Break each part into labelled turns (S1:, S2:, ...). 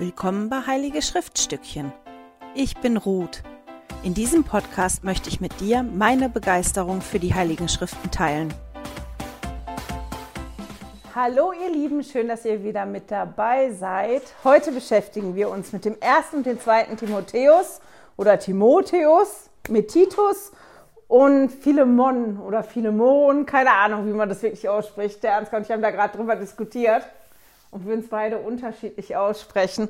S1: Willkommen bei Heilige Schriftstückchen. Ich bin Ruth. In diesem Podcast möchte ich mit dir meine Begeisterung für die Heiligen Schriften teilen.
S2: Hallo ihr Lieben, schön, dass ihr wieder mit dabei seid. Heute beschäftigen wir uns mit dem ersten und dem zweiten Timotheus oder Timotheus, mit Titus und Philemon oder Philemon, keine Ahnung, wie man das wirklich ausspricht. Der Ernst und ich haben da gerade drüber diskutiert und wir uns beide unterschiedlich aussprechen.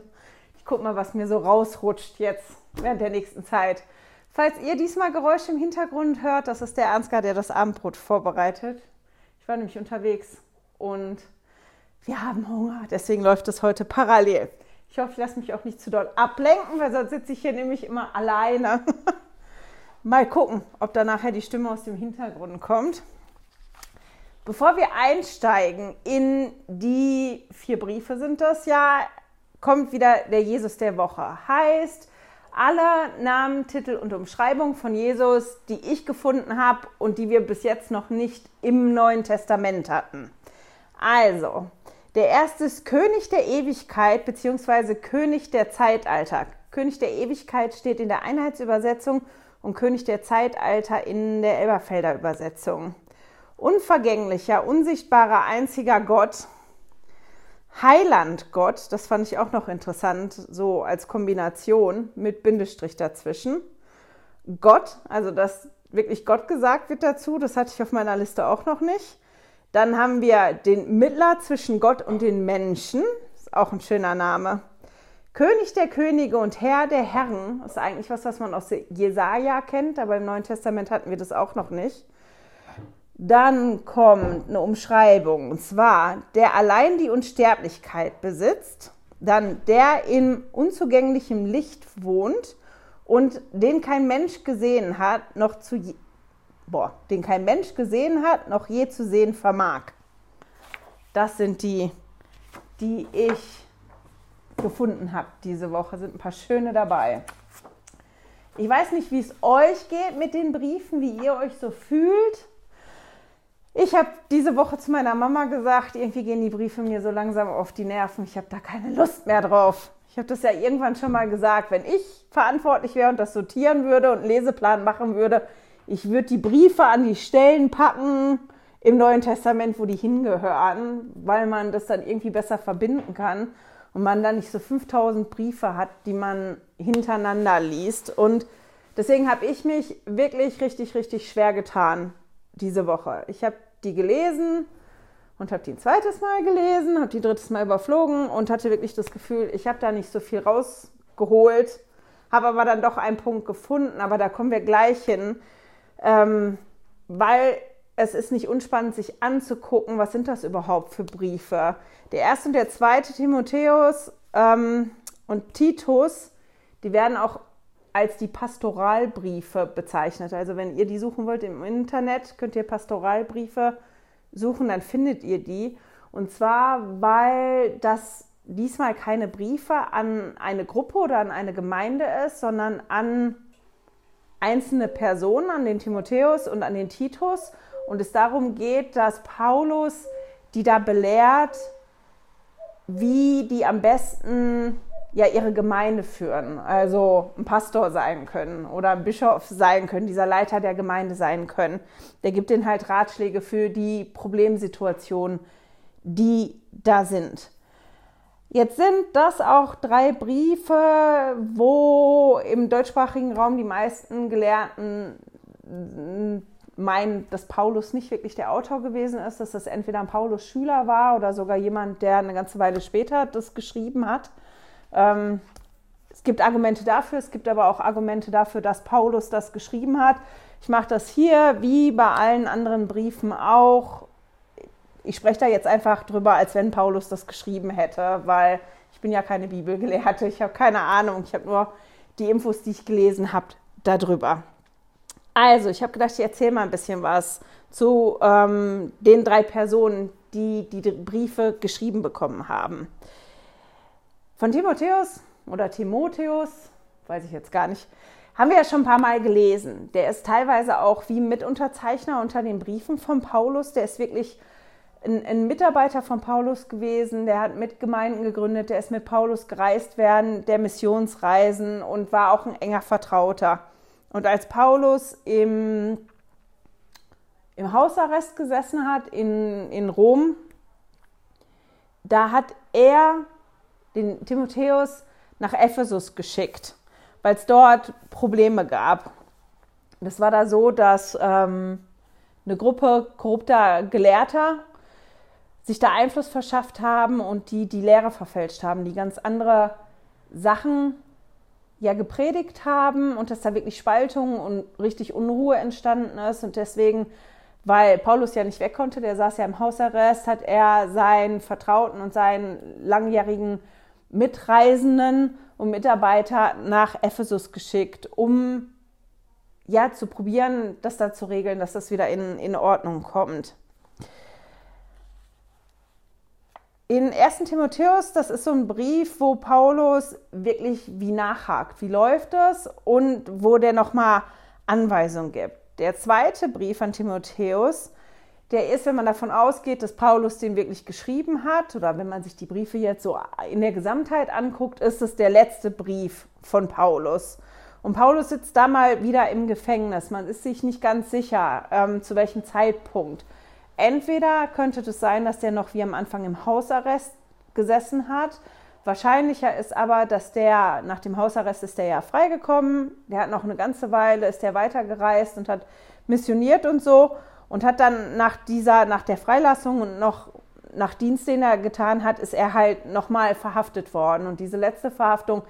S2: Ich guck mal, was mir so rausrutscht jetzt während der nächsten Zeit. Falls ihr diesmal Geräusche im Hintergrund hört, das ist der Ansgar, der das Abendbrot vorbereitet. Ich war nämlich unterwegs und wir haben Hunger, deswegen läuft es heute parallel. Ich hoffe, ich lasse mich auch nicht zu doll ablenken, weil sonst sitze ich hier nämlich immer alleine. Mal gucken, ob da nachher die Stimme aus dem Hintergrund kommt. Bevor wir einsteigen in die vier Briefe sind das ja, kommt wieder der Jesus der Woche. Heißt, alle Namen, Titel und Umschreibungen von Jesus, die ich gefunden habe und die wir bis jetzt noch nicht im Neuen Testament hatten. Also, der erste ist König der Ewigkeit bzw. König der Zeitalter. König der Ewigkeit steht in der Einheitsübersetzung und König der Zeitalter in der Elberfelder Übersetzung unvergänglicher, unsichtbarer, einziger Gott, Heiland Gott, das fand ich auch noch interessant, so als Kombination mit Bindestrich dazwischen. Gott, also dass wirklich Gott gesagt wird dazu, das hatte ich auf meiner Liste auch noch nicht. Dann haben wir den Mittler zwischen Gott und den Menschen, ist auch ein schöner Name. König der Könige und Herr der Herren, ist eigentlich was, was man aus Jesaja kennt, aber im Neuen Testament hatten wir das auch noch nicht. Dann kommt eine Umschreibung, und zwar der allein die Unsterblichkeit besitzt, dann der in unzugänglichem Licht wohnt und den kein Mensch gesehen hat, noch zu je, boah, den kein Mensch gesehen hat, noch je zu sehen vermag. Das sind die, die ich gefunden habe diese Woche. Sind ein paar schöne dabei. Ich weiß nicht, wie es euch geht mit den Briefen, wie ihr euch so fühlt. Ich habe diese Woche zu meiner Mama gesagt, irgendwie gehen die Briefe mir so langsam auf die Nerven. Ich habe da keine Lust mehr drauf. Ich habe das ja irgendwann schon mal gesagt, wenn ich verantwortlich wäre und das sortieren würde und einen Leseplan machen würde, ich würde die Briefe an die Stellen packen im Neuen Testament, wo die hingehören, weil man das dann irgendwie besser verbinden kann und man dann nicht so 5000 Briefe hat, die man hintereinander liest. Und deswegen habe ich mich wirklich richtig, richtig schwer getan diese Woche. Ich habe die gelesen und habe die ein zweites Mal gelesen, habe die drittes Mal überflogen und hatte wirklich das Gefühl, ich habe da nicht so viel rausgeholt, habe aber dann doch einen Punkt gefunden, aber da kommen wir gleich hin, ähm, weil es ist nicht unspannend, sich anzugucken, was sind das überhaupt für Briefe. Der erste und der zweite Timotheus ähm, und Titus, die werden auch als die Pastoralbriefe bezeichnet. Also wenn ihr die suchen wollt im Internet, könnt ihr Pastoralbriefe suchen, dann findet ihr die. Und zwar, weil das diesmal keine Briefe an eine Gruppe oder an eine Gemeinde ist, sondern an einzelne Personen, an den Timotheus und an den Titus. Und es darum geht, dass Paulus die da belehrt, wie die am besten ja ihre Gemeinde führen, also ein Pastor sein können oder ein Bischof sein können, dieser Leiter der Gemeinde sein können. Der gibt ihnen halt Ratschläge für die Problemsituationen, die da sind. Jetzt sind das auch drei Briefe, wo im deutschsprachigen Raum die meisten Gelehrten meinen, dass Paulus nicht wirklich der Autor gewesen ist, dass das entweder ein Paulus Schüler war oder sogar jemand, der eine ganze Weile später das geschrieben hat. Ähm, es gibt Argumente dafür, es gibt aber auch Argumente dafür, dass Paulus das geschrieben hat. Ich mache das hier wie bei allen anderen Briefen auch. Ich spreche da jetzt einfach drüber, als wenn Paulus das geschrieben hätte, weil ich bin ja keine Bibelgelehrte, ich habe keine Ahnung, ich habe nur die Infos, die ich gelesen habe, darüber. Also, ich habe gedacht, ich erzähle mal ein bisschen was zu ähm, den drei Personen, die die Briefe geschrieben bekommen haben. Von Timotheus oder Timotheus, weiß ich jetzt gar nicht, haben wir ja schon ein paar Mal gelesen. Der ist teilweise auch wie Mitunterzeichner unter den Briefen von Paulus. Der ist wirklich ein, ein, Mitarbeiter von Paulus gewesen, der hat mit Gemeinden gegründet, der ist mit Paulus gereist während der Missionsreisen und war auch ein enger Vertrauter. Und als Paulus im, im Hausarrest gesessen hat in, in Rom, da hat er den Timotheus nach Ephesus geschickt, weil es dort Probleme gab. Das war da so, dass ähm, eine Gruppe korrupter Gelehrter sich da Einfluss verschafft haben und die die Lehre verfälscht haben, die ganz andere Sachen ja gepredigt haben und dass da wirklich Spaltung und richtig Unruhe entstanden ist und deswegen weil Paulus ja nicht weg konnte, der saß ja im Hausarrest, hat er seinen Vertrauten und seinen langjährigen Mitreisenden und Mitarbeiter nach Ephesus geschickt, um ja zu probieren, das da zu regeln, dass das wieder in, in Ordnung kommt. In 1. Timotheus, das ist so ein Brief, wo Paulus wirklich wie nachhakt, wie läuft es und wo der nochmal Anweisungen gibt. Der zweite Brief an Timotheus, der ist, wenn man davon ausgeht, dass Paulus den wirklich geschrieben hat, oder wenn man sich die Briefe jetzt so in der Gesamtheit anguckt, ist es der letzte Brief von Paulus. Und Paulus sitzt da mal wieder im Gefängnis. Man ist sich nicht ganz sicher, ähm, zu welchem Zeitpunkt. Entweder könnte es sein, dass der noch wie am Anfang im Hausarrest gesessen hat. Wahrscheinlicher ist aber, dass der nach dem Hausarrest ist der ja freigekommen. Der hat noch eine ganze Weile, ist der weitergereist und hat missioniert und so und hat dann nach dieser, nach der Freilassung und noch nach Dienst, den er getan hat, ist er halt nochmal verhaftet worden. Und diese letzte Verhaftung,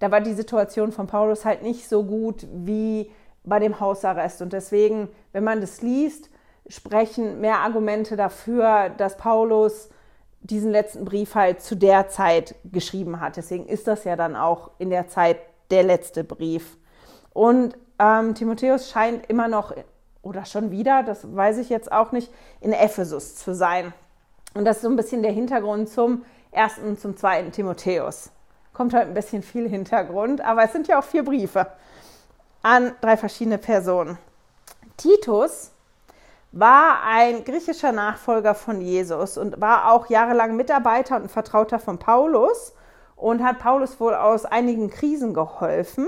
S2: da war die Situation von Paulus halt nicht so gut wie bei dem Hausarrest. Und deswegen, wenn man das liest, sprechen mehr Argumente dafür, dass Paulus diesen letzten Brief halt zu der Zeit geschrieben hat. Deswegen ist das ja dann auch in der Zeit der letzte Brief. Und ähm, Timotheus scheint immer noch, oder schon wieder, das weiß ich jetzt auch nicht, in Ephesus zu sein. Und das ist so ein bisschen der Hintergrund zum ersten und zum zweiten Timotheus. Kommt halt ein bisschen viel Hintergrund, aber es sind ja auch vier Briefe an drei verschiedene Personen. Titus war ein griechischer Nachfolger von Jesus und war auch jahrelang Mitarbeiter und Vertrauter von Paulus und hat Paulus wohl aus einigen Krisen geholfen.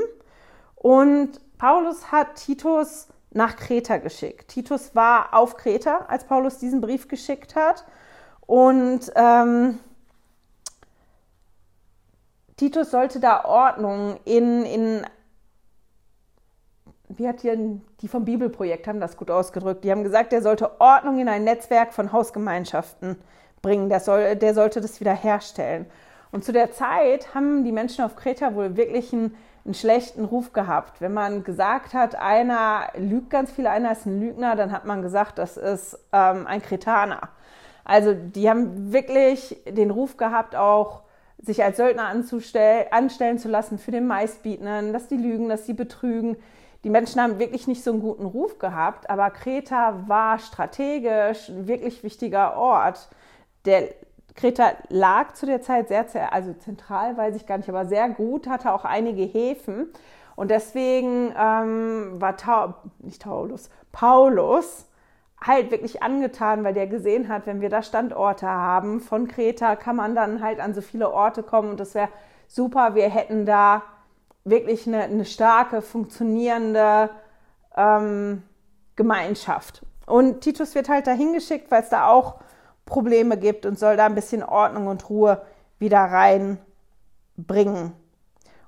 S2: Und Paulus hat Titus nach Kreta geschickt. Titus war auf Kreta, als Paulus diesen Brief geschickt hat. Und ähm, Titus sollte da Ordnung in, in wie hat hier die vom Bibelprojekt haben das gut ausgedrückt. Die haben gesagt, er sollte Ordnung in ein Netzwerk von Hausgemeinschaften bringen. Der, soll, der sollte das wieder herstellen. Und zu der Zeit haben die Menschen auf Kreta wohl wirklich einen, einen schlechten Ruf gehabt. Wenn man gesagt hat, einer lügt ganz viel, einer ist ein Lügner, dann hat man gesagt, das ist ähm, ein Kretaner. Also die haben wirklich den Ruf gehabt, auch sich als Söldner anstellen zu lassen für den Meistbietenden, dass die lügen, dass die betrügen die Menschen haben wirklich nicht so einen guten Ruf gehabt, aber Kreta war strategisch ein wirklich wichtiger Ort. Der Kreta lag zu der Zeit sehr, also zentral, weiß ich gar nicht, aber sehr gut, hatte auch einige Häfen. Und deswegen ähm, war Ta nicht Paulus, Paulus halt wirklich angetan, weil der gesehen hat, wenn wir da Standorte haben von Kreta, kann man dann halt an so viele Orte kommen und das wäre super. Wir hätten da wirklich eine, eine starke, funktionierende ähm, Gemeinschaft. Und Titus wird halt dahin geschickt, weil es da auch Probleme gibt und soll da ein bisschen Ordnung und Ruhe wieder reinbringen.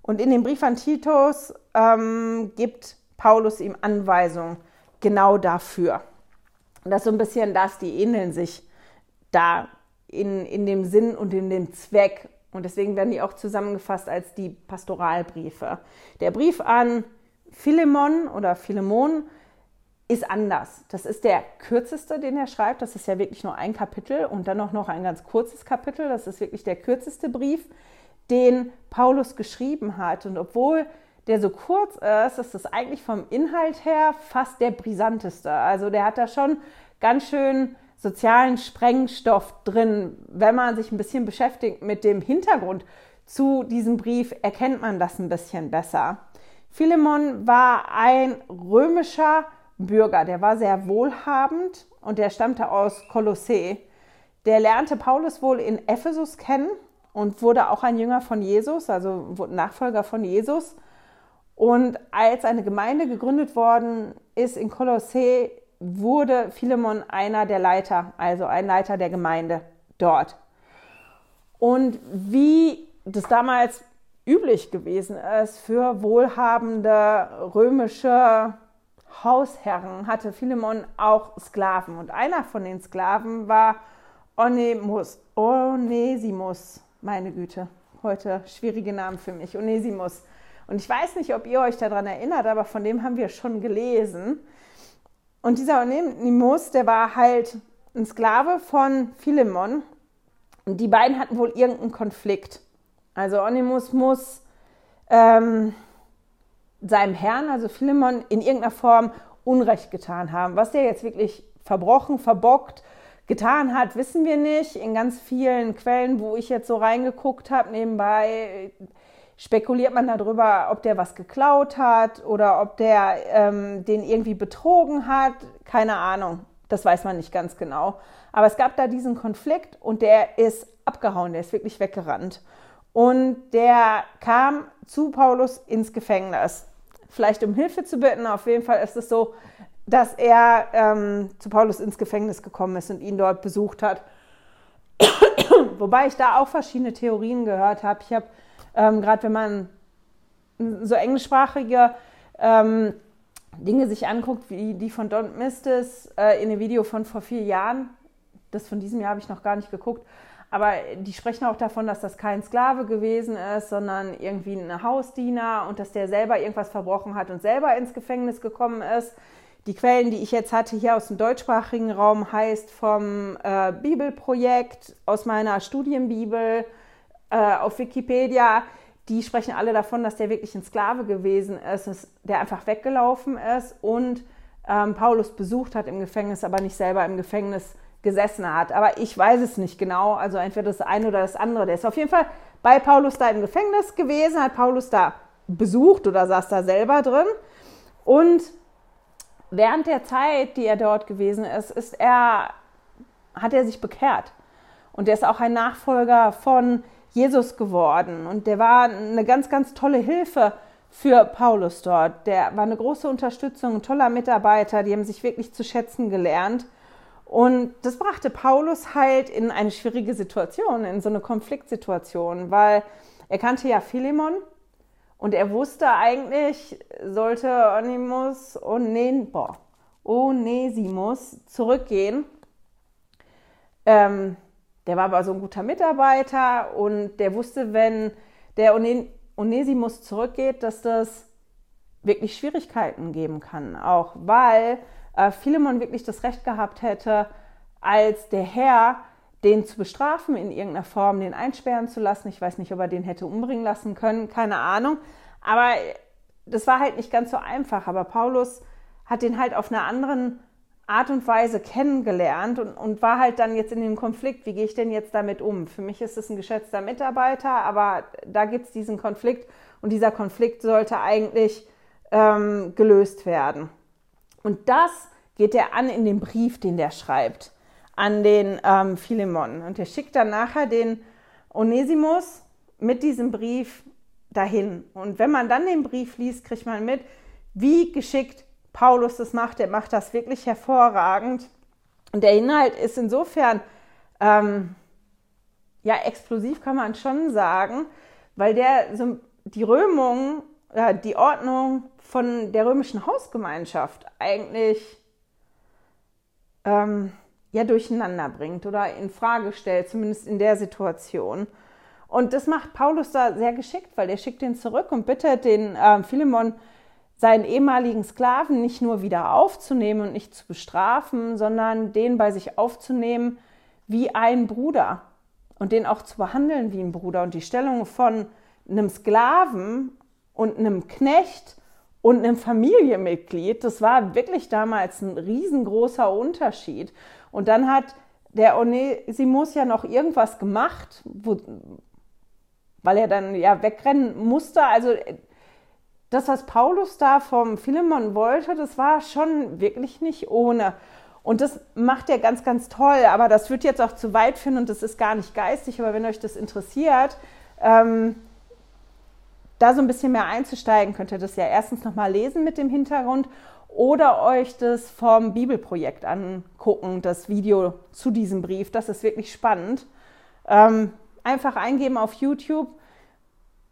S2: Und in dem Brief an Titus ähm, gibt Paulus ihm Anweisungen genau dafür. Und das ist so ein bisschen das, die ähneln sich da in, in dem Sinn und in dem Zweck und deswegen werden die auch zusammengefasst als die Pastoralbriefe. Der Brief an Philemon oder Philemon ist anders. Das ist der kürzeste, den er schreibt. Das ist ja wirklich nur ein Kapitel und dann auch noch ein ganz kurzes Kapitel. Das ist wirklich der kürzeste Brief, den Paulus geschrieben hat. Und obwohl der so kurz ist, ist das eigentlich vom Inhalt her fast der brisanteste. Also der hat da schon ganz schön sozialen Sprengstoff drin. Wenn man sich ein bisschen beschäftigt mit dem Hintergrund zu diesem Brief, erkennt man das ein bisschen besser. Philemon war ein römischer Bürger, der war sehr wohlhabend und der stammte aus Kolossee. der lernte Paulus wohl in Ephesus kennen und wurde auch ein Jünger von Jesus, also Nachfolger von Jesus. Und als eine Gemeinde gegründet worden ist in Kolossä, wurde Philemon einer der Leiter, also ein Leiter der Gemeinde dort. Und wie das damals üblich gewesen ist für wohlhabende römische Hausherren, hatte Philemon auch Sklaven. Und einer von den Sklaven war Onemus, Onesimus, meine Güte, heute schwierige Namen für mich, Onesimus. Und ich weiß nicht, ob ihr euch daran erinnert, aber von dem haben wir schon gelesen. Und dieser Onesimus, der war halt ein Sklave von Philemon. Und die beiden hatten wohl irgendeinen Konflikt. Also Onesimus muss ähm, seinem Herrn, also Philemon, in irgendeiner Form Unrecht getan haben. Was der jetzt wirklich verbrochen, verbockt, getan hat, wissen wir nicht. In ganz vielen Quellen, wo ich jetzt so reingeguckt habe, nebenbei spekuliert man darüber, ob der was geklaut hat oder ob der ähm, den irgendwie betrogen hat. Keine Ahnung. Das weiß man nicht ganz genau. Aber es gab da diesen Konflikt und der ist abgehauen, der ist wirklich weggerannt. Und der kam zu Paulus ins Gefängnis. Vielleicht um Hilfe zu bitten, auf jeden Fall ist es so, dass er ähm, zu Paulus ins Gefängnis gekommen ist und ihn dort besucht hat. Wobei ich da auch verschiedene Theorien gehört habe. Ich habe ähm, Gerade wenn man so englischsprachige ähm, Dinge sich anguckt, wie die von Don Mistis äh, in dem Video von vor vier Jahren, das von diesem Jahr habe ich noch gar nicht geguckt, aber die sprechen auch davon, dass das kein Sklave gewesen ist, sondern irgendwie ein Hausdiener und dass der selber irgendwas verbrochen hat und selber ins Gefängnis gekommen ist. Die Quellen, die ich jetzt hatte hier aus dem deutschsprachigen Raum, heißt vom äh, Bibelprojekt aus meiner Studienbibel äh, auf Wikipedia, die sprechen alle davon, dass der wirklich ein Sklave gewesen ist, der einfach weggelaufen ist und ähm, Paulus besucht hat im Gefängnis, aber nicht selber im Gefängnis gesessen hat. Aber ich weiß es nicht genau, also entweder das eine oder das andere. Der ist auf jeden Fall bei Paulus da im Gefängnis gewesen, hat Paulus da besucht oder saß da selber drin. Und während der Zeit, die er dort gewesen ist, ist er, hat er sich bekehrt. Und er ist auch ein Nachfolger von Jesus geworden. Und der war eine ganz, ganz tolle Hilfe für Paulus dort. Der war eine große Unterstützung, ein toller Mitarbeiter, die haben sich wirklich zu schätzen gelernt. Und das brachte Paulus halt in eine schwierige Situation, in so eine Konfliktsituation, weil er kannte ja Philemon und er wusste eigentlich, sollte Onimus Onesimus zurückgehen, ähm, der war aber so ein guter Mitarbeiter und der wusste, wenn der Onesimus zurückgeht, dass das wirklich Schwierigkeiten geben kann. Auch weil äh, Philemon wirklich das Recht gehabt hätte, als der Herr den zu bestrafen in irgendeiner Form, den einsperren zu lassen. Ich weiß nicht, ob er den hätte umbringen lassen können, keine Ahnung. Aber das war halt nicht ganz so einfach. Aber Paulus hat den halt auf einer anderen Art und Weise kennengelernt und, und war halt dann jetzt in dem Konflikt, wie gehe ich denn jetzt damit um? Für mich ist es ein geschätzter Mitarbeiter, aber da gibt es diesen Konflikt und dieser Konflikt sollte eigentlich ähm, gelöst werden. Und das geht er an in dem Brief, den der schreibt an den ähm, Philemon. Und er schickt dann nachher den Onesimus mit diesem Brief dahin. Und wenn man dann den Brief liest, kriegt man mit, wie geschickt Paulus das macht. Er macht das wirklich hervorragend. Und der Inhalt ist insofern ähm, ja explosiv, kann man schon sagen, weil der so die Römung, äh, die Ordnung von der römischen Hausgemeinschaft eigentlich ähm, ja durcheinander bringt oder in Frage stellt, zumindest in der Situation. Und das macht Paulus da sehr geschickt, weil er schickt ihn zurück und bittet den äh, Philemon, seinen ehemaligen Sklaven nicht nur wieder aufzunehmen und nicht zu bestrafen, sondern den bei sich aufzunehmen wie ein Bruder und den auch zu behandeln wie ein Bruder. Und die Stellung von einem Sklaven und einem Knecht und einem Familienmitglied, das war wirklich damals ein riesengroßer Unterschied. Und dann hat der Onesimus ja noch irgendwas gemacht, wo, weil er dann ja wegrennen musste. Also das, was Paulus da vom Philemon wollte, das war schon wirklich nicht ohne. Und das macht er ganz, ganz toll. Aber das wird jetzt auch zu weit führen und das ist gar nicht geistig. Aber wenn euch das interessiert, ähm, da so ein bisschen mehr einzusteigen, könnt ihr das ja erstens nochmal lesen mit dem Hintergrund oder euch das vom Bibelprojekt angucken, das Video zu diesem Brief. Das ist wirklich spannend. Ähm, einfach eingeben auf YouTube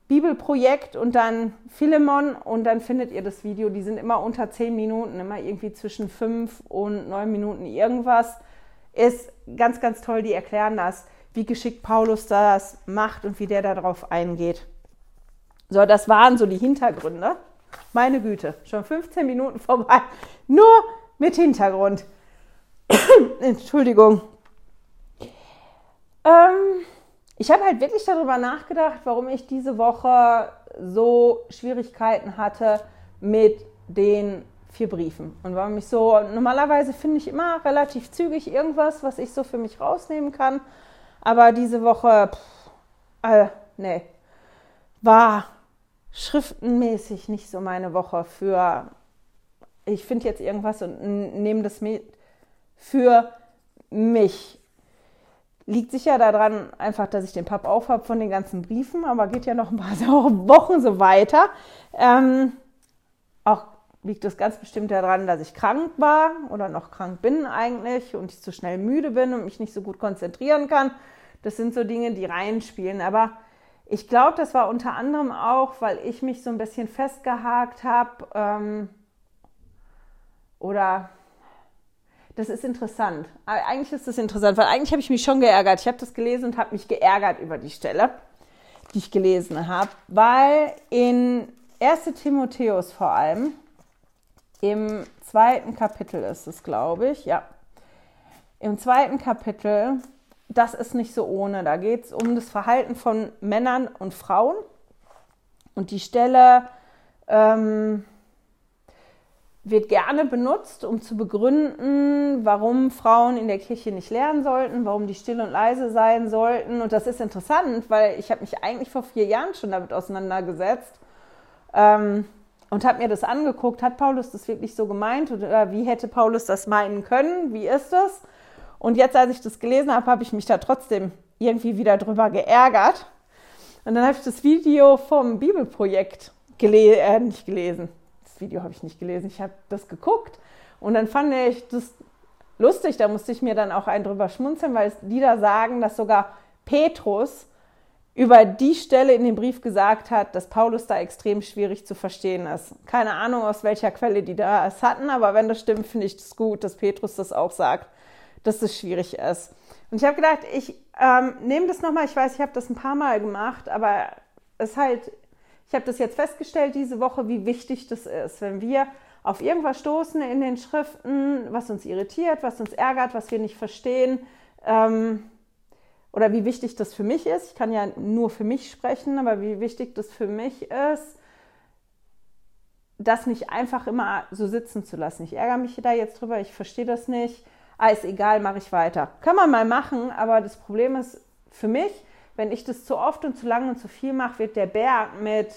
S2: Bibelprojekt und dann Philemon und dann findet ihr das Video. Die sind immer unter zehn Minuten, immer irgendwie zwischen fünf und neun Minuten irgendwas. Ist ganz, ganz toll. Die erklären das, wie geschickt Paulus das macht und wie der darauf eingeht. So, das waren so die Hintergründe. Meine Güte, schon 15 Minuten vorbei. Nur mit Hintergrund. Entschuldigung. Ähm, ich habe halt wirklich darüber nachgedacht, warum ich diese Woche so Schwierigkeiten hatte mit den vier Briefen. Und warum ich so, normalerweise finde ich immer relativ zügig irgendwas, was ich so für mich rausnehmen kann. Aber diese Woche, pff, äh, nee, war schriftenmäßig nicht so meine Woche für, ich finde jetzt irgendwas und nehme das mit für mich. Liegt sicher daran einfach, dass ich den Papp auf habe von den ganzen Briefen, aber geht ja noch ein paar Wochen so weiter. Ähm, auch liegt es ganz bestimmt daran, dass ich krank war oder noch krank bin eigentlich und ich zu schnell müde bin und mich nicht so gut konzentrieren kann. Das sind so Dinge, die reinspielen. Aber ich glaube, das war unter anderem auch, weil ich mich so ein bisschen festgehakt habe ähm, oder das ist interessant. Eigentlich ist das interessant, weil eigentlich habe ich mich schon geärgert. Ich habe das gelesen und habe mich geärgert über die Stelle, die ich gelesen habe, weil in 1 Timotheus vor allem, im zweiten Kapitel ist es, glaube ich, ja, im zweiten Kapitel das ist nicht so ohne. Da geht es um das Verhalten von Männern und Frauen. Und die Stelle ähm, wird gerne benutzt, um zu begründen, warum Frauen in der Kirche nicht lernen sollten, warum die still und leise sein sollten. Und das ist interessant, weil ich habe mich eigentlich vor vier Jahren schon damit auseinandergesetzt ähm, und habe mir das angeguckt. Hat Paulus das wirklich so gemeint oder wie hätte Paulus das meinen können? Wie ist das? Und jetzt, als ich das gelesen habe, habe ich mich da trotzdem irgendwie wieder drüber geärgert. Und dann habe ich das Video vom Bibelprojekt gele äh, nicht gelesen. Das Video habe ich nicht gelesen. Ich habe das geguckt und dann fand ich das lustig. Da musste ich mir dann auch einen drüber schmunzeln, weil die da sagen, dass sogar Petrus über die Stelle in dem Brief gesagt hat, dass Paulus da extrem schwierig zu verstehen ist. Keine Ahnung, aus welcher Quelle die da es hatten, aber wenn das stimmt, finde ich das gut, dass Petrus das auch sagt dass es schwierig ist. Und ich habe gedacht, ich ähm, nehme das nochmal. Ich weiß, ich habe das ein paar Mal gemacht, aber es halt, ich habe das jetzt festgestellt diese Woche, wie wichtig das ist, wenn wir auf irgendwas stoßen in den Schriften, was uns irritiert, was uns ärgert, was wir nicht verstehen. Ähm, oder wie wichtig das für mich ist. Ich kann ja nur für mich sprechen, aber wie wichtig das für mich ist, das nicht einfach immer so sitzen zu lassen. Ich ärgere mich da jetzt drüber, ich verstehe das nicht ah, ist egal, mache ich weiter. Kann man mal machen, aber das Problem ist für mich, wenn ich das zu oft und zu lange und zu viel mache, wird der Berg mit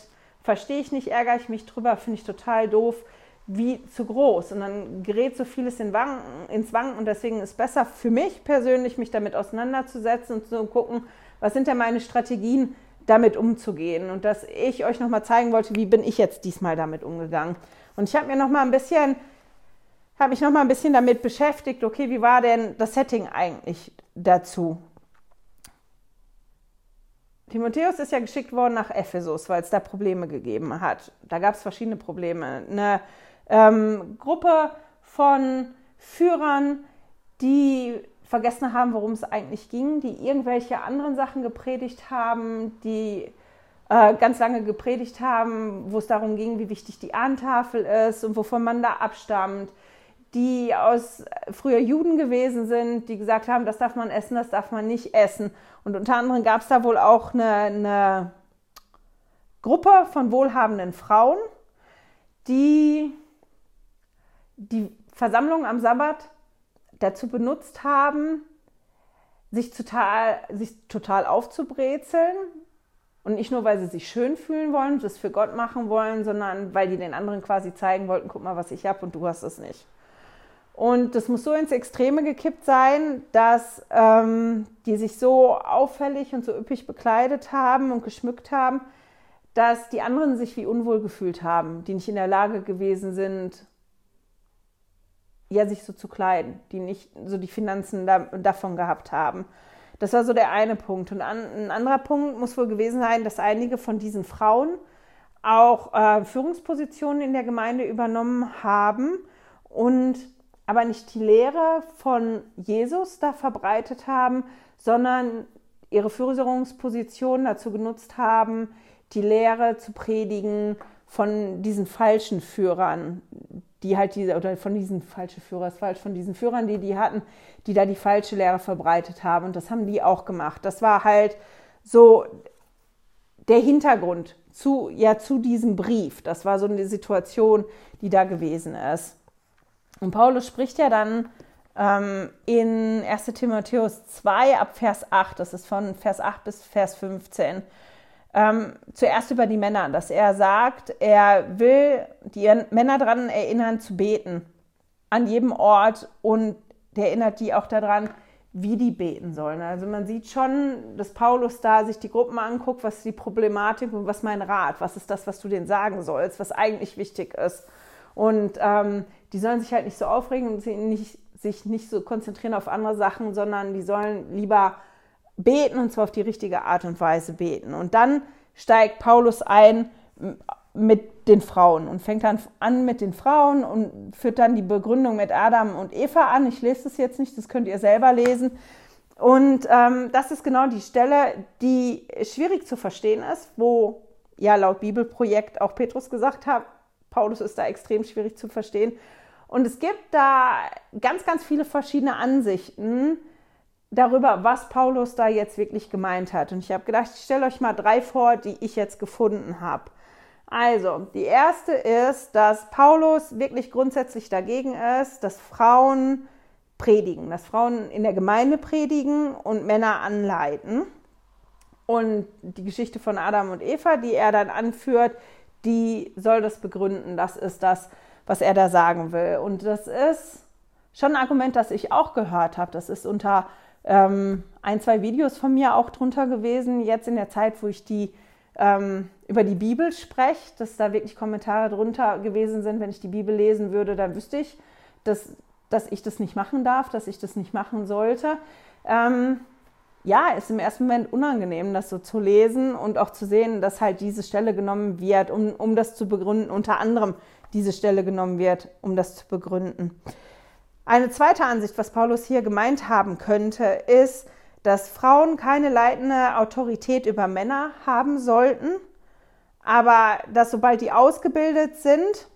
S2: verstehe ich nicht, ärgere ich mich drüber, finde ich total doof, wie zu groß. Und dann gerät so vieles in Wanken, ins Wanken und deswegen ist besser für mich persönlich, mich damit auseinanderzusetzen und zu gucken, was sind denn meine Strategien, damit umzugehen. Und dass ich euch nochmal zeigen wollte, wie bin ich jetzt diesmal damit umgegangen. Und ich habe mir nochmal ein bisschen habe mich noch mal ein bisschen damit beschäftigt, okay, wie war denn das Setting eigentlich dazu? Timotheus ist ja geschickt worden nach Ephesus, weil es da Probleme gegeben hat. Da gab es verschiedene Probleme. Eine ähm, Gruppe von Führern, die vergessen haben, worum es eigentlich ging, die irgendwelche anderen Sachen gepredigt haben, die äh, ganz lange gepredigt haben, wo es darum ging, wie wichtig die Ahntafel ist und wovon man da abstammt, die aus früher Juden gewesen sind, die gesagt haben, das darf man essen, das darf man nicht essen. Und unter anderem gab es da wohl auch eine, eine Gruppe von wohlhabenden Frauen, die die Versammlung am Sabbat dazu benutzt haben, sich total, sich total aufzubrezeln. Und nicht nur, weil sie sich schön fühlen wollen, das für Gott machen wollen, sondern weil die den anderen quasi zeigen wollten, guck mal, was ich habe und du hast es nicht. Und das muss so ins Extreme gekippt sein, dass ähm, die sich so auffällig und so üppig bekleidet haben und geschmückt haben, dass die anderen sich wie unwohl gefühlt haben, die nicht in der Lage gewesen sind, ja, sich so zu kleiden, die nicht so die Finanzen da, davon gehabt haben. Das war so der eine Punkt. Und an, ein anderer Punkt muss wohl gewesen sein, dass einige von diesen Frauen auch äh, Führungspositionen in der Gemeinde übernommen haben und aber nicht die Lehre von Jesus da verbreitet haben, sondern ihre Führungsposition dazu genutzt haben, die Lehre zu predigen von diesen falschen Führern, die halt diese, oder von diesen falschen Führern, falsch, von diesen Führern, die die hatten, die da die falsche Lehre verbreitet haben. Und das haben die auch gemacht. Das war halt so der Hintergrund zu, ja, zu diesem Brief. Das war so eine Situation, die da gewesen ist. Und Paulus spricht ja dann ähm, in 1 Timotheus 2 ab Vers 8, das ist von Vers 8 bis Vers 15, ähm, zuerst über die Männer, dass er sagt, er will die Männer daran erinnern zu beten an jedem Ort und erinnert die auch daran, wie die beten sollen. Also man sieht schon, dass Paulus da sich die Gruppen anguckt, was ist die Problematik und was mein Rat, was ist das, was du denen sagen sollst, was eigentlich wichtig ist. Und ähm, die sollen sich halt nicht so aufregen und nicht, sich nicht so konzentrieren auf andere Sachen, sondern die sollen lieber beten und zwar auf die richtige Art und Weise beten. Und dann steigt Paulus ein mit den Frauen und fängt dann an mit den Frauen und führt dann die Begründung mit Adam und Eva an. Ich lese das jetzt nicht, das könnt ihr selber lesen. Und ähm, das ist genau die Stelle, die schwierig zu verstehen ist, wo ja laut Bibelprojekt auch Petrus gesagt hat, Paulus ist da extrem schwierig zu verstehen. Und es gibt da ganz, ganz viele verschiedene Ansichten darüber, was Paulus da jetzt wirklich gemeint hat. Und ich habe gedacht, ich stelle euch mal drei vor, die ich jetzt gefunden habe. Also, die erste ist, dass Paulus wirklich grundsätzlich dagegen ist, dass Frauen predigen, dass Frauen in der Gemeinde predigen und Männer anleiten. Und die Geschichte von Adam und Eva, die er dann anführt, die soll das begründen. Das ist das, was er da sagen will. Und das ist schon ein Argument, das ich auch gehört habe. Das ist unter ähm, ein, zwei Videos von mir auch drunter gewesen, jetzt in der Zeit, wo ich die ähm, über die Bibel spreche, dass da wirklich Kommentare drunter gewesen sind. Wenn ich die Bibel lesen würde, dann wüsste ich, dass, dass ich das nicht machen darf, dass ich das nicht machen sollte. Ähm, ja, ist im ersten Moment unangenehm, das so zu lesen und auch zu sehen, dass halt diese Stelle genommen wird, um, um das zu begründen, unter anderem diese Stelle genommen wird, um das zu begründen. Eine zweite Ansicht, was Paulus hier gemeint haben könnte, ist, dass Frauen keine leitende Autorität über Männer haben sollten, aber dass sobald die ausgebildet sind,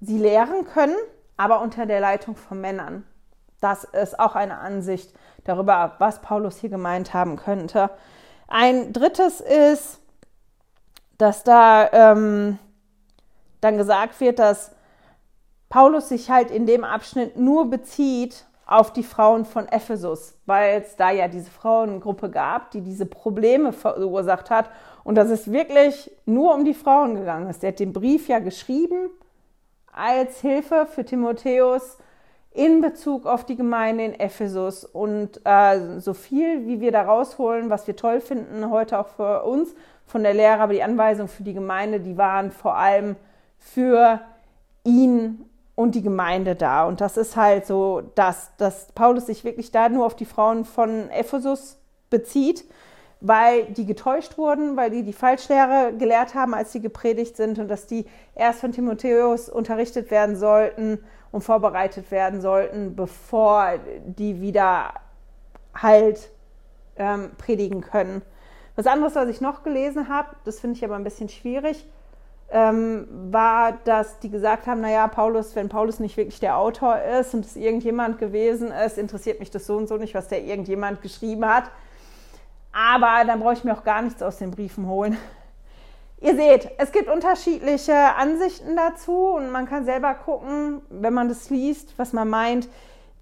S2: sie lehren können, aber unter der Leitung von Männern. Das ist auch eine Ansicht darüber, was Paulus hier gemeint haben könnte. Ein drittes ist, dass da ähm, dann gesagt wird, dass Paulus sich halt in dem Abschnitt nur bezieht auf die Frauen von Ephesus, weil es da ja diese Frauengruppe gab, die diese Probleme verursacht hat und dass es wirklich nur um die Frauen gegangen ist. Er hat den Brief ja geschrieben als Hilfe für Timotheus in Bezug auf die Gemeinde in Ephesus und äh, so viel, wie wir da rausholen, was wir toll finden, heute auch für uns von der Lehre, aber die Anweisungen für die Gemeinde, die waren vor allem für ihn und die Gemeinde da. Und das ist halt so, dass, dass Paulus sich wirklich da nur auf die Frauen von Ephesus bezieht, weil die getäuscht wurden, weil die die Falschlehre gelehrt haben, als sie gepredigt sind und dass die erst von Timotheus unterrichtet werden sollten und vorbereitet werden sollten, bevor die wieder halt ähm, predigen können. Was anderes, was ich noch gelesen habe, das finde ich aber ein bisschen schwierig, ähm, war, dass die gesagt haben, naja, Paulus, wenn Paulus nicht wirklich der Autor ist und es irgendjemand gewesen ist, interessiert mich das so und so nicht, was der irgendjemand geschrieben hat. Aber dann brauche ich mir auch gar nichts aus den Briefen holen. Ihr seht, es gibt unterschiedliche Ansichten dazu und man kann selber gucken, wenn man das liest, was man meint,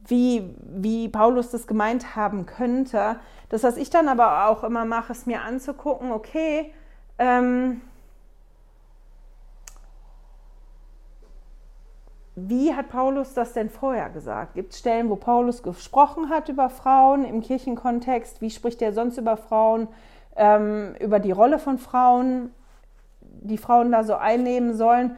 S2: wie, wie Paulus das gemeint haben könnte. Das, was ich dann aber auch immer mache, ist mir anzugucken, okay, ähm, wie hat Paulus das denn vorher gesagt? Gibt es Stellen, wo Paulus gesprochen hat über Frauen im Kirchenkontext? Wie spricht er sonst über Frauen, ähm, über die Rolle von Frauen, die Frauen da so einnehmen sollen?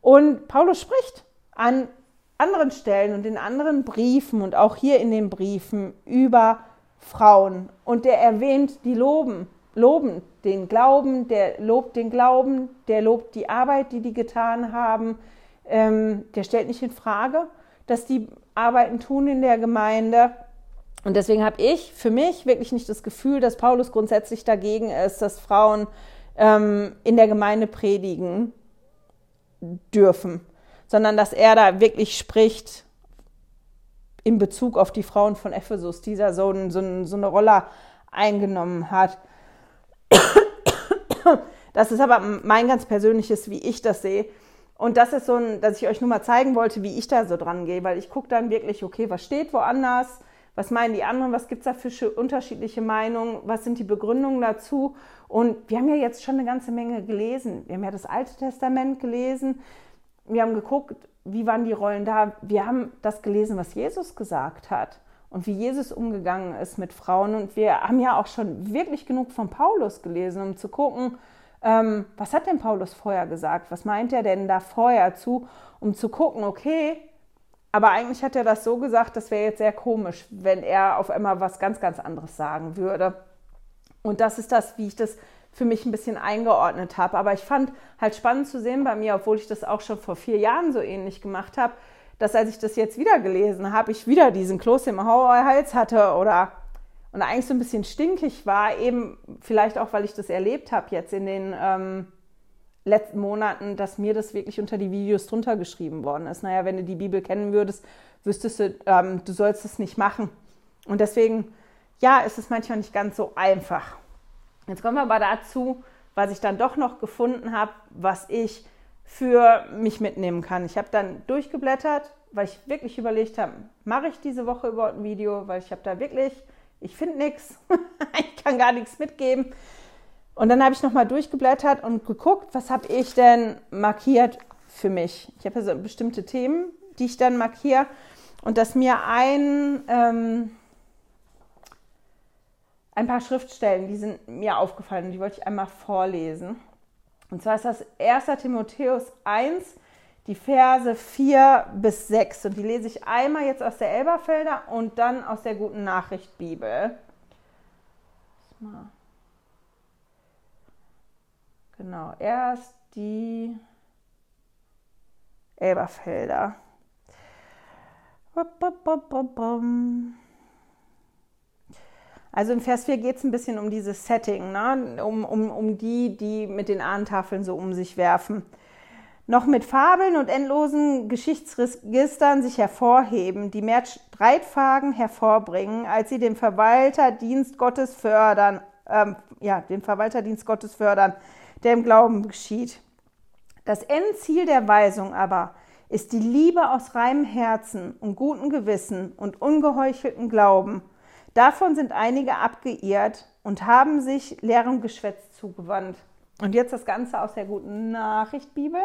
S2: Und Paulus spricht an anderen Stellen und in anderen Briefen und auch hier in den Briefen über Frauen. Und der erwähnt die Loben, loben den Glauben, der lobt den Glauben, der lobt die Arbeit, die die getan haben ähm, der stellt nicht in Frage, dass die Arbeiten tun in der Gemeinde. Und deswegen habe ich für mich wirklich nicht das Gefühl, dass Paulus grundsätzlich dagegen ist, dass Frauen ähm, in der Gemeinde predigen dürfen, sondern dass er da wirklich spricht in Bezug auf die Frauen von Ephesus, die da so, ein, so, ein, so eine Rolle eingenommen hat. Das ist aber mein ganz persönliches, wie ich das sehe. Und das ist so ein, dass ich euch nur mal zeigen wollte, wie ich da so dran gehe, weil ich gucke dann wirklich, okay, was steht woanders, was meinen die anderen, was gibt es da für unterschiedliche Meinungen, was sind die Begründungen dazu. Und wir haben ja jetzt schon eine ganze Menge gelesen. Wir haben ja das Alte Testament gelesen, wir haben geguckt, wie waren die Rollen da. Wir haben das gelesen, was Jesus gesagt hat und wie Jesus umgegangen ist mit Frauen. Und wir haben ja auch schon wirklich genug von Paulus gelesen, um zu gucken, ähm, was hat denn Paulus vorher gesagt? Was meint er denn da vorher zu, um zu gucken, okay, aber eigentlich hat er das so gesagt, das wäre jetzt sehr komisch, wenn er auf einmal was ganz, ganz anderes sagen würde. Und das ist das, wie ich das für mich ein bisschen eingeordnet habe. Aber ich fand halt spannend zu sehen bei mir, obwohl ich das auch schon vor vier Jahren so ähnlich gemacht habe, dass als ich das jetzt wieder gelesen habe, ich wieder diesen Kloß im Hals hatte oder und eigentlich so ein bisschen stinkig war, eben vielleicht auch, weil ich das erlebt habe jetzt in den ähm, letzten Monaten, dass mir das wirklich unter die Videos drunter geschrieben worden ist. Naja, wenn du die Bibel kennen würdest, wüsstest du, ähm, du sollst es nicht machen. Und deswegen, ja, ist es manchmal nicht ganz so einfach. Jetzt kommen wir aber dazu, was ich dann doch noch gefunden habe, was ich für mich mitnehmen kann. Ich habe dann durchgeblättert, weil ich wirklich überlegt habe, mache ich diese Woche überhaupt ein Video, weil ich habe da wirklich ich finde nichts, ich kann gar nichts mitgeben. Und dann habe ich nochmal durchgeblättert und geguckt, was habe ich denn markiert für mich. Ich habe ja so bestimmte Themen, die ich dann markiere. Und dass mir ein, ähm, ein paar Schriftstellen, die sind mir aufgefallen und die wollte ich einmal vorlesen. Und zwar ist das 1. Timotheus 1, die Verse 4 bis 6. Und die lese ich einmal jetzt aus der Elberfelder und dann aus der Guten Nachricht Bibel. Genau, erst die Elberfelder. Also im Vers 4 geht es ein bisschen um dieses Setting, ne? um, um, um die, die mit den Ahnentafeln so um sich werfen noch mit Fabeln und endlosen Geschichtsregistern sich hervorheben, die mehr Streitfragen hervorbringen, als sie den Verwalterdienst Gottes fördern, ähm, ja, den Verwalterdienst Gottes fördern, der im Glauben geschieht. Das Endziel der Weisung aber ist die Liebe aus reinem Herzen und gutem Gewissen und ungeheucheltem Glauben. Davon sind einige abgeirrt und haben sich leerem Geschwätz zugewandt. Und jetzt das Ganze aus der guten Nachricht Bibel.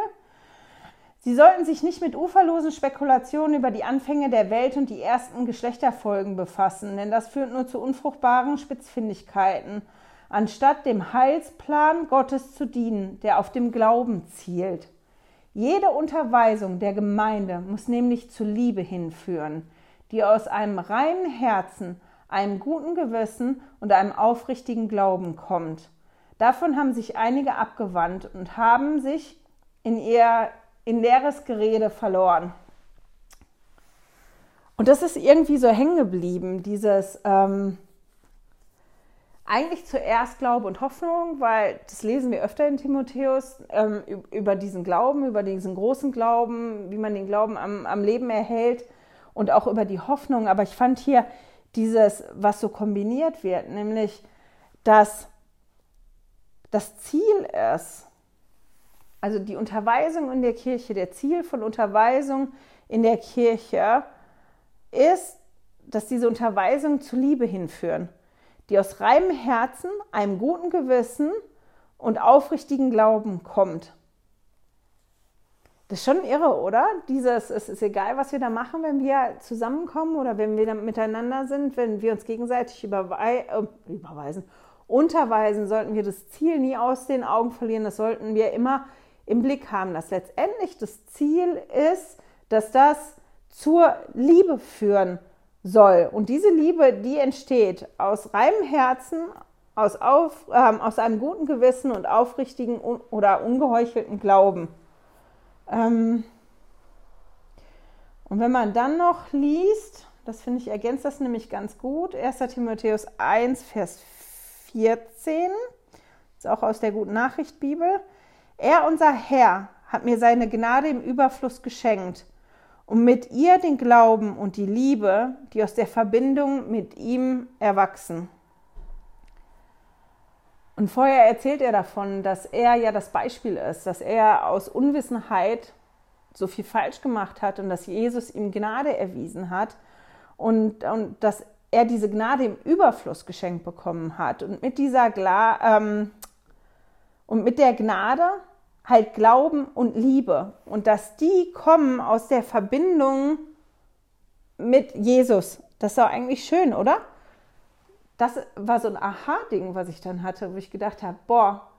S2: Sie sollten sich nicht mit uferlosen Spekulationen über die Anfänge der Welt und die ersten Geschlechterfolgen befassen, denn das führt nur zu unfruchtbaren Spitzfindigkeiten, anstatt dem Heilsplan Gottes zu dienen, der auf dem Glauben zielt. Jede Unterweisung der Gemeinde muss nämlich zur Liebe hinführen, die aus einem reinen Herzen, einem guten Gewissen und einem aufrichtigen Glauben kommt. Davon haben sich einige abgewandt und haben sich in ihr in leeres Gerede verloren. Und das ist irgendwie so hängen geblieben, dieses ähm, eigentlich zuerst Glaube und Hoffnung, weil das lesen wir öfter in Timotheus, ähm, über diesen Glauben, über diesen großen Glauben, wie man den Glauben am, am Leben erhält und auch über die Hoffnung. Aber ich fand hier dieses, was so kombiniert wird, nämlich, dass das Ziel ist, also die Unterweisung in der Kirche, der Ziel von Unterweisung in der Kirche ist, dass diese Unterweisungen zu Liebe hinführen, die aus reinem Herzen, einem guten Gewissen und aufrichtigen Glauben kommt. Das ist schon irre, oder? Dieses, es ist egal, was wir da machen, wenn wir zusammenkommen oder wenn wir miteinander sind, wenn wir uns gegenseitig überwei äh, überweisen, unterweisen, sollten wir das Ziel nie aus den Augen verlieren. Das sollten wir immer im Blick haben, dass letztendlich das Ziel ist, dass das zur Liebe führen soll. Und diese Liebe, die entsteht aus reinem Herzen, aus, auf, äh, aus einem guten Gewissen und aufrichtigen oder ungeheuchelten Glauben. Ähm und wenn man dann noch liest, das finde ich ergänzt das nämlich ganz gut, 1. Timotheus 1, Vers 14, ist auch aus der Guten Nachricht Bibel. Er, unser Herr, hat mir seine Gnade im Überfluss geschenkt und mit ihr den Glauben und die Liebe, die aus der Verbindung mit ihm erwachsen. Und vorher erzählt er davon, dass er ja das Beispiel ist, dass er aus Unwissenheit so viel falsch gemacht hat und dass Jesus ihm Gnade erwiesen hat und, und dass er diese Gnade im Überfluss geschenkt bekommen hat. Und mit dieser Gla ähm, und mit der Gnade halt Glauben und Liebe. Und dass die kommen aus der Verbindung mit Jesus. Das ist doch eigentlich schön, oder? Das war so ein Aha-Ding, was ich dann hatte, wo ich gedacht habe, boah,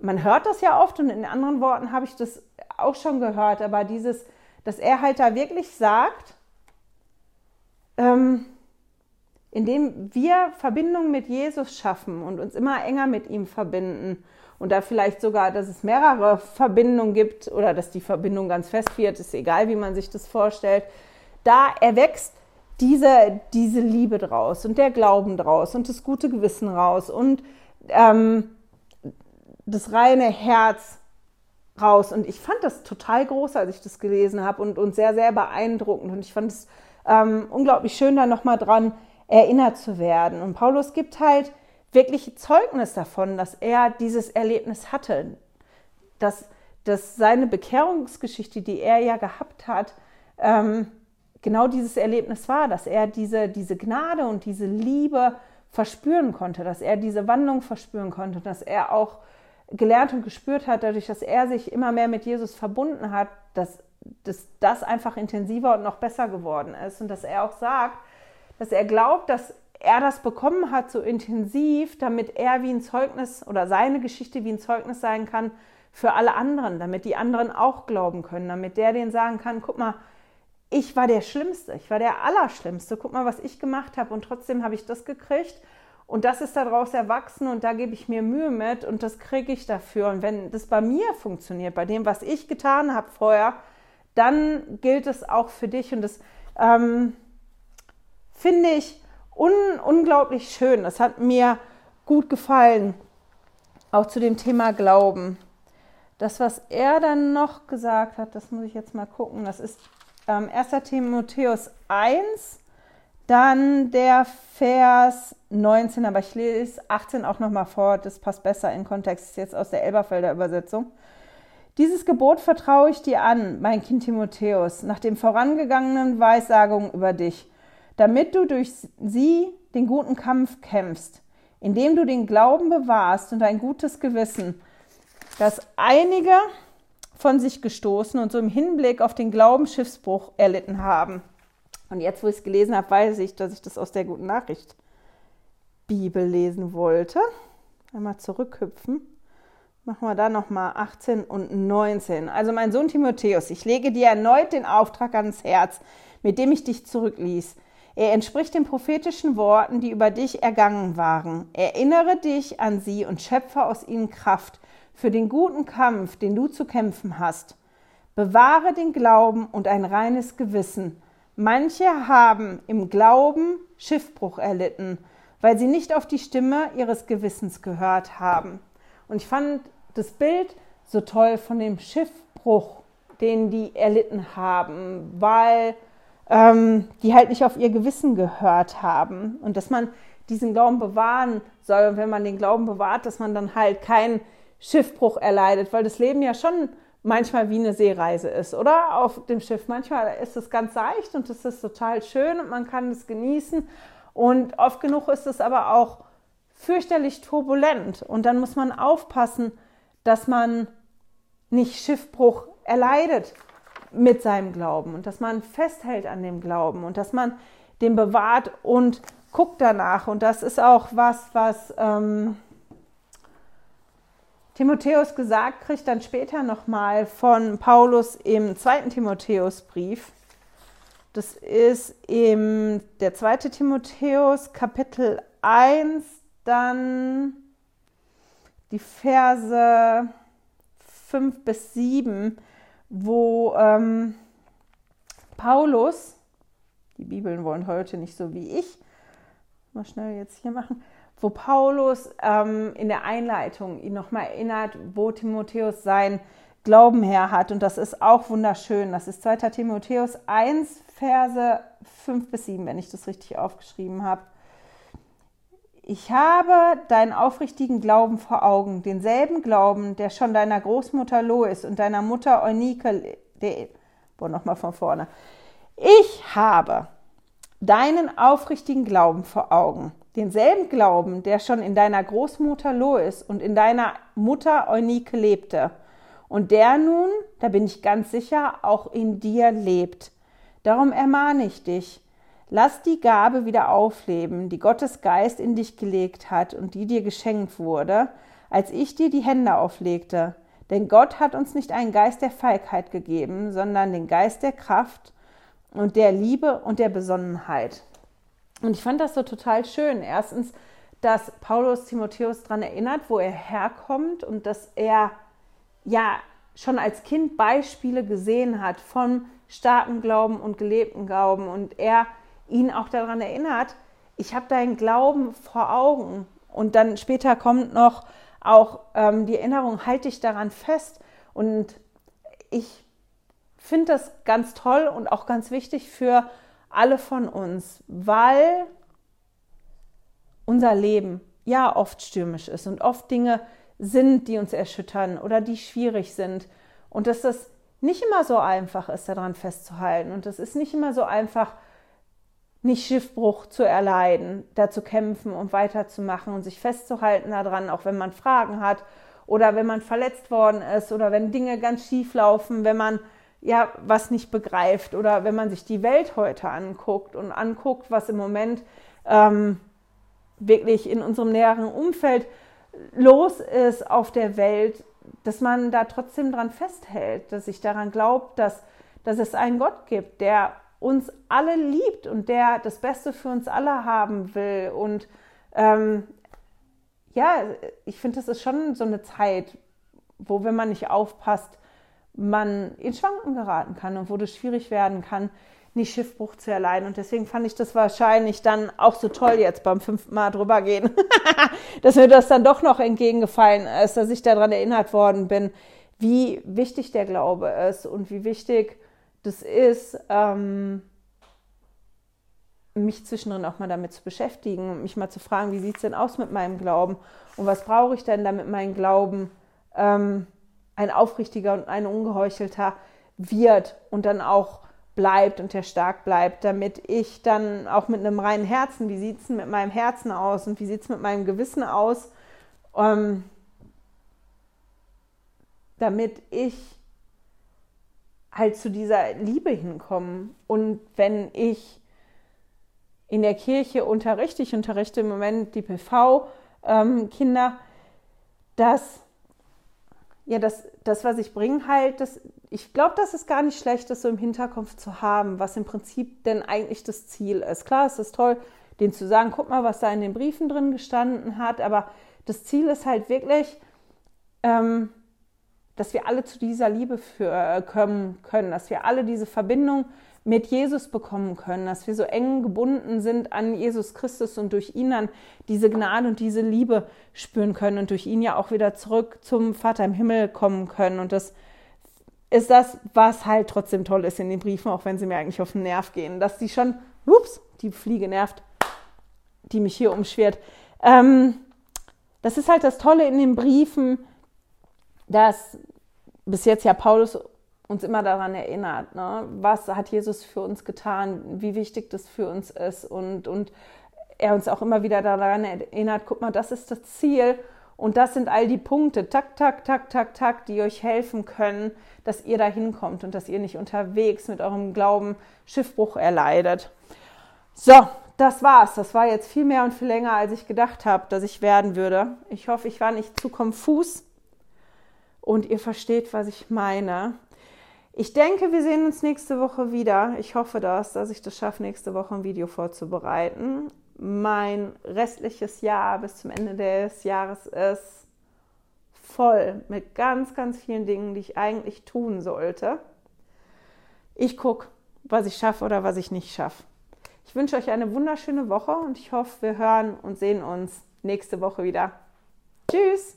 S2: man hört das ja oft und in anderen Worten habe ich das auch schon gehört, aber dieses, dass er halt da wirklich sagt, ähm, indem wir Verbindung mit Jesus schaffen und uns immer enger mit ihm verbinden und da vielleicht sogar, dass es mehrere Verbindungen gibt oder dass die Verbindung ganz fest wird, ist egal, wie man sich das vorstellt, da erwächst diese, diese Liebe draus und der Glauben draus und das gute Gewissen raus und ähm, das reine Herz raus. Und ich fand das total groß, als ich das gelesen habe und, und sehr, sehr beeindruckend. Und ich fand es ähm, unglaublich schön, da nochmal dran erinnert zu werden. Und Paulus gibt halt wirklich Zeugnis davon, dass er dieses Erlebnis hatte, dass, dass seine Bekehrungsgeschichte, die er ja gehabt hat, ähm, genau dieses Erlebnis war, dass er diese, diese Gnade und diese Liebe verspüren konnte, dass er diese Wandlung verspüren konnte, dass er auch gelernt und gespürt hat, dadurch, dass er sich immer mehr mit Jesus verbunden hat, dass, dass das einfach intensiver und noch besser geworden ist und dass er auch sagt, dass er glaubt, dass er das bekommen hat so intensiv, damit er wie ein Zeugnis oder seine Geschichte wie ein Zeugnis sein kann für alle anderen, damit die anderen auch glauben können, damit der denen sagen kann, guck mal, ich war der Schlimmste, ich war der Allerschlimmste. Guck mal, was ich gemacht habe und trotzdem habe ich das gekriegt. Und das ist daraus erwachsen und da gebe ich mir Mühe mit und das kriege ich dafür. Und wenn das bei mir funktioniert, bei dem, was ich getan habe vorher, dann gilt es auch für dich. Und das ähm, finde ich un unglaublich schön. Das hat mir gut gefallen, auch zu dem Thema Glauben. Das, was er dann noch gesagt hat, das muss ich jetzt mal gucken. Das ist ähm, 1. Timotheus 1, dann der Vers 19, aber ich lese 18 auch nochmal vor, das passt besser in Kontext, ist jetzt aus der Elberfelder Übersetzung. Dieses Gebot vertraue ich dir an, mein Kind Timotheus, nach den vorangegangenen Weissagungen über dich, damit du durch sie den guten Kampf kämpfst, indem du den Glauben bewahrst und ein gutes Gewissen, dass einige von sich gestoßen und so im Hinblick auf den Glauben Schiffsbruch erlitten haben. Und jetzt, wo ich es gelesen habe, weiß ich, dass ich das aus der guten Nachricht Bibel lesen wollte. Einmal zurückhüpfen. Machen wir da nochmal 18 und 19. Also mein Sohn Timotheus, ich lege dir erneut den Auftrag ans Herz, mit dem ich dich zurückließ. Er entspricht den prophetischen Worten, die über dich ergangen waren. Erinnere dich an sie und schöpfe aus ihnen Kraft für den guten Kampf, den du zu kämpfen hast. Bewahre den Glauben und ein reines Gewissen. Manche haben im Glauben Schiffbruch erlitten, weil sie nicht auf die Stimme ihres Gewissens gehört haben. Und ich fand das Bild so toll von dem Schiffbruch, den die erlitten haben, weil ähm, die halt nicht auf ihr Gewissen gehört haben. Und dass man diesen Glauben bewahren soll. Und wenn man den Glauben bewahrt, dass man dann halt kein Schiffbruch erleidet, weil das Leben ja schon manchmal wie eine Seereise ist, oder? Auf dem Schiff. Manchmal ist es ganz seicht und es ist total schön und man kann es genießen. Und oft genug ist es aber auch fürchterlich turbulent. Und dann muss man aufpassen, dass man nicht Schiffbruch erleidet mit seinem Glauben und dass man festhält an dem Glauben und dass man den bewahrt und guckt danach. Und das ist auch was, was ähm, Timotheus gesagt kriegt, dann später nochmal von Paulus im zweiten Timotheusbrief. Das ist im der zweite Timotheus Kapitel 1, dann die Verse 5 bis 7, wo ähm, Paulus, die Bibeln wollen heute nicht so wie ich, mal schnell jetzt hier machen, wo Paulus ähm, in der Einleitung ihn nochmal erinnert, wo Timotheus sein Glauben her hat. Und das ist auch wunderschön. Das ist 2. Timotheus 1, Verse 5 bis 7, wenn ich das richtig aufgeschrieben habe. Ich habe deinen aufrichtigen Glauben vor Augen, denselben Glauben, der schon deiner Großmutter Lois und deiner Mutter Eunike, der, boah, nochmal von vorne. Ich habe deinen aufrichtigen Glauben vor Augen, denselben Glauben, der schon in deiner Großmutter Lois und in deiner Mutter Eunike lebte und der nun, da bin ich ganz sicher, auch in dir lebt. Darum ermahne ich dich, Lass die Gabe wieder aufleben, die Gottes Geist in dich gelegt hat und die dir geschenkt wurde, als ich dir die Hände auflegte. Denn Gott hat uns nicht einen Geist der Feigheit gegeben, sondern den Geist der Kraft und der Liebe und der Besonnenheit. Und ich fand das so total schön. Erstens, dass Paulus Timotheus daran erinnert, wo er herkommt und dass er ja schon als Kind Beispiele gesehen hat von starken Glauben und gelebten Glauben und er ihn auch daran erinnert, ich habe deinen Glauben vor Augen. Und dann später kommt noch auch ähm, die Erinnerung, halte dich daran fest. Und ich finde das ganz toll und auch ganz wichtig für alle von uns, weil unser Leben ja oft stürmisch ist und oft Dinge sind, die uns erschüttern oder die schwierig sind. Und dass das nicht immer so einfach ist, daran festzuhalten. Und es ist nicht immer so einfach, nicht Schiffbruch zu erleiden, da zu kämpfen und weiterzumachen und sich festzuhalten daran, auch wenn man Fragen hat oder wenn man verletzt worden ist oder wenn Dinge ganz schief laufen, wenn man ja was nicht begreift oder wenn man sich die Welt heute anguckt und anguckt, was im Moment ähm, wirklich in unserem näheren Umfeld los ist auf der Welt, dass man da trotzdem dran festhält, dass ich daran glaubt, dass, dass es einen Gott gibt, der uns alle liebt und der das Beste für uns alle haben will. Und ähm, ja, ich finde, das ist schon so eine Zeit, wo, wenn man nicht aufpasst, man in Schwanken geraten kann und wo das schwierig werden kann, nicht Schiffbruch zu erleiden. Und deswegen fand ich das wahrscheinlich dann auch so toll jetzt beim fünften Mal drüber gehen, dass mir das dann doch noch entgegengefallen ist, dass ich daran erinnert worden bin, wie wichtig der Glaube ist und wie wichtig das ist, ähm, mich zwischendrin auch mal damit zu beschäftigen und mich mal zu fragen, wie sieht es denn aus mit meinem Glauben und was brauche ich denn, damit mein Glauben ähm, ein aufrichtiger und ein ungeheuchelter wird und dann auch bleibt und der stark bleibt, damit ich dann auch mit einem reinen Herzen, wie sieht es mit meinem Herzen aus und wie sieht es mit meinem Gewissen aus, ähm, damit ich halt zu dieser Liebe hinkommen. Und wenn ich in der Kirche unterrichte, ich unterrichte im Moment die PV-Kinder, ähm, dass ja, das, das, was ich bringe, halt, das, ich glaube, das ist gar nicht schlecht, das so im Hinterkopf zu haben, was im Prinzip denn eigentlich das Ziel ist. Klar, es ist toll, denen zu sagen, guck mal, was da in den Briefen drin gestanden hat, aber das Ziel ist halt wirklich, ähm, dass wir alle zu dieser Liebe für, äh, kommen können, dass wir alle diese Verbindung mit Jesus bekommen können, dass wir so eng gebunden sind an Jesus Christus und durch ihn dann diese Gnade und diese Liebe spüren können und durch ihn ja auch wieder zurück zum Vater im Himmel kommen können. Und das ist das, was halt trotzdem toll ist in den Briefen, auch wenn sie mir eigentlich auf den Nerv gehen, dass die schon, ups, die Fliege nervt, die mich hier umschwirrt. Ähm, das ist halt das Tolle in den Briefen, dass bis jetzt ja Paulus uns immer daran erinnert, ne? was hat Jesus für uns getan, wie wichtig das für uns ist und, und er uns auch immer wieder daran erinnert, guck mal, das ist das Ziel Und das sind all die Punkte, tak, tak, tak, tak, tak, die euch helfen können, dass ihr da hinkommt und dass ihr nicht unterwegs mit eurem Glauben Schiffbruch erleidet. So, das war's. Das war jetzt viel mehr und viel länger, als ich gedacht habe, dass ich werden würde. Ich hoffe, ich war nicht zu konfus und ihr versteht, was ich meine. Ich denke, wir sehen uns nächste Woche wieder. Ich hoffe das, dass ich das schaffe, nächste Woche ein Video vorzubereiten. Mein restliches Jahr bis zum Ende des Jahres ist voll mit ganz, ganz vielen Dingen, die ich eigentlich tun sollte. Ich gucke, was ich schaffe oder was ich nicht schaffe. Ich wünsche euch eine wunderschöne Woche und ich hoffe, wir hören und sehen uns nächste Woche wieder. Tschüss!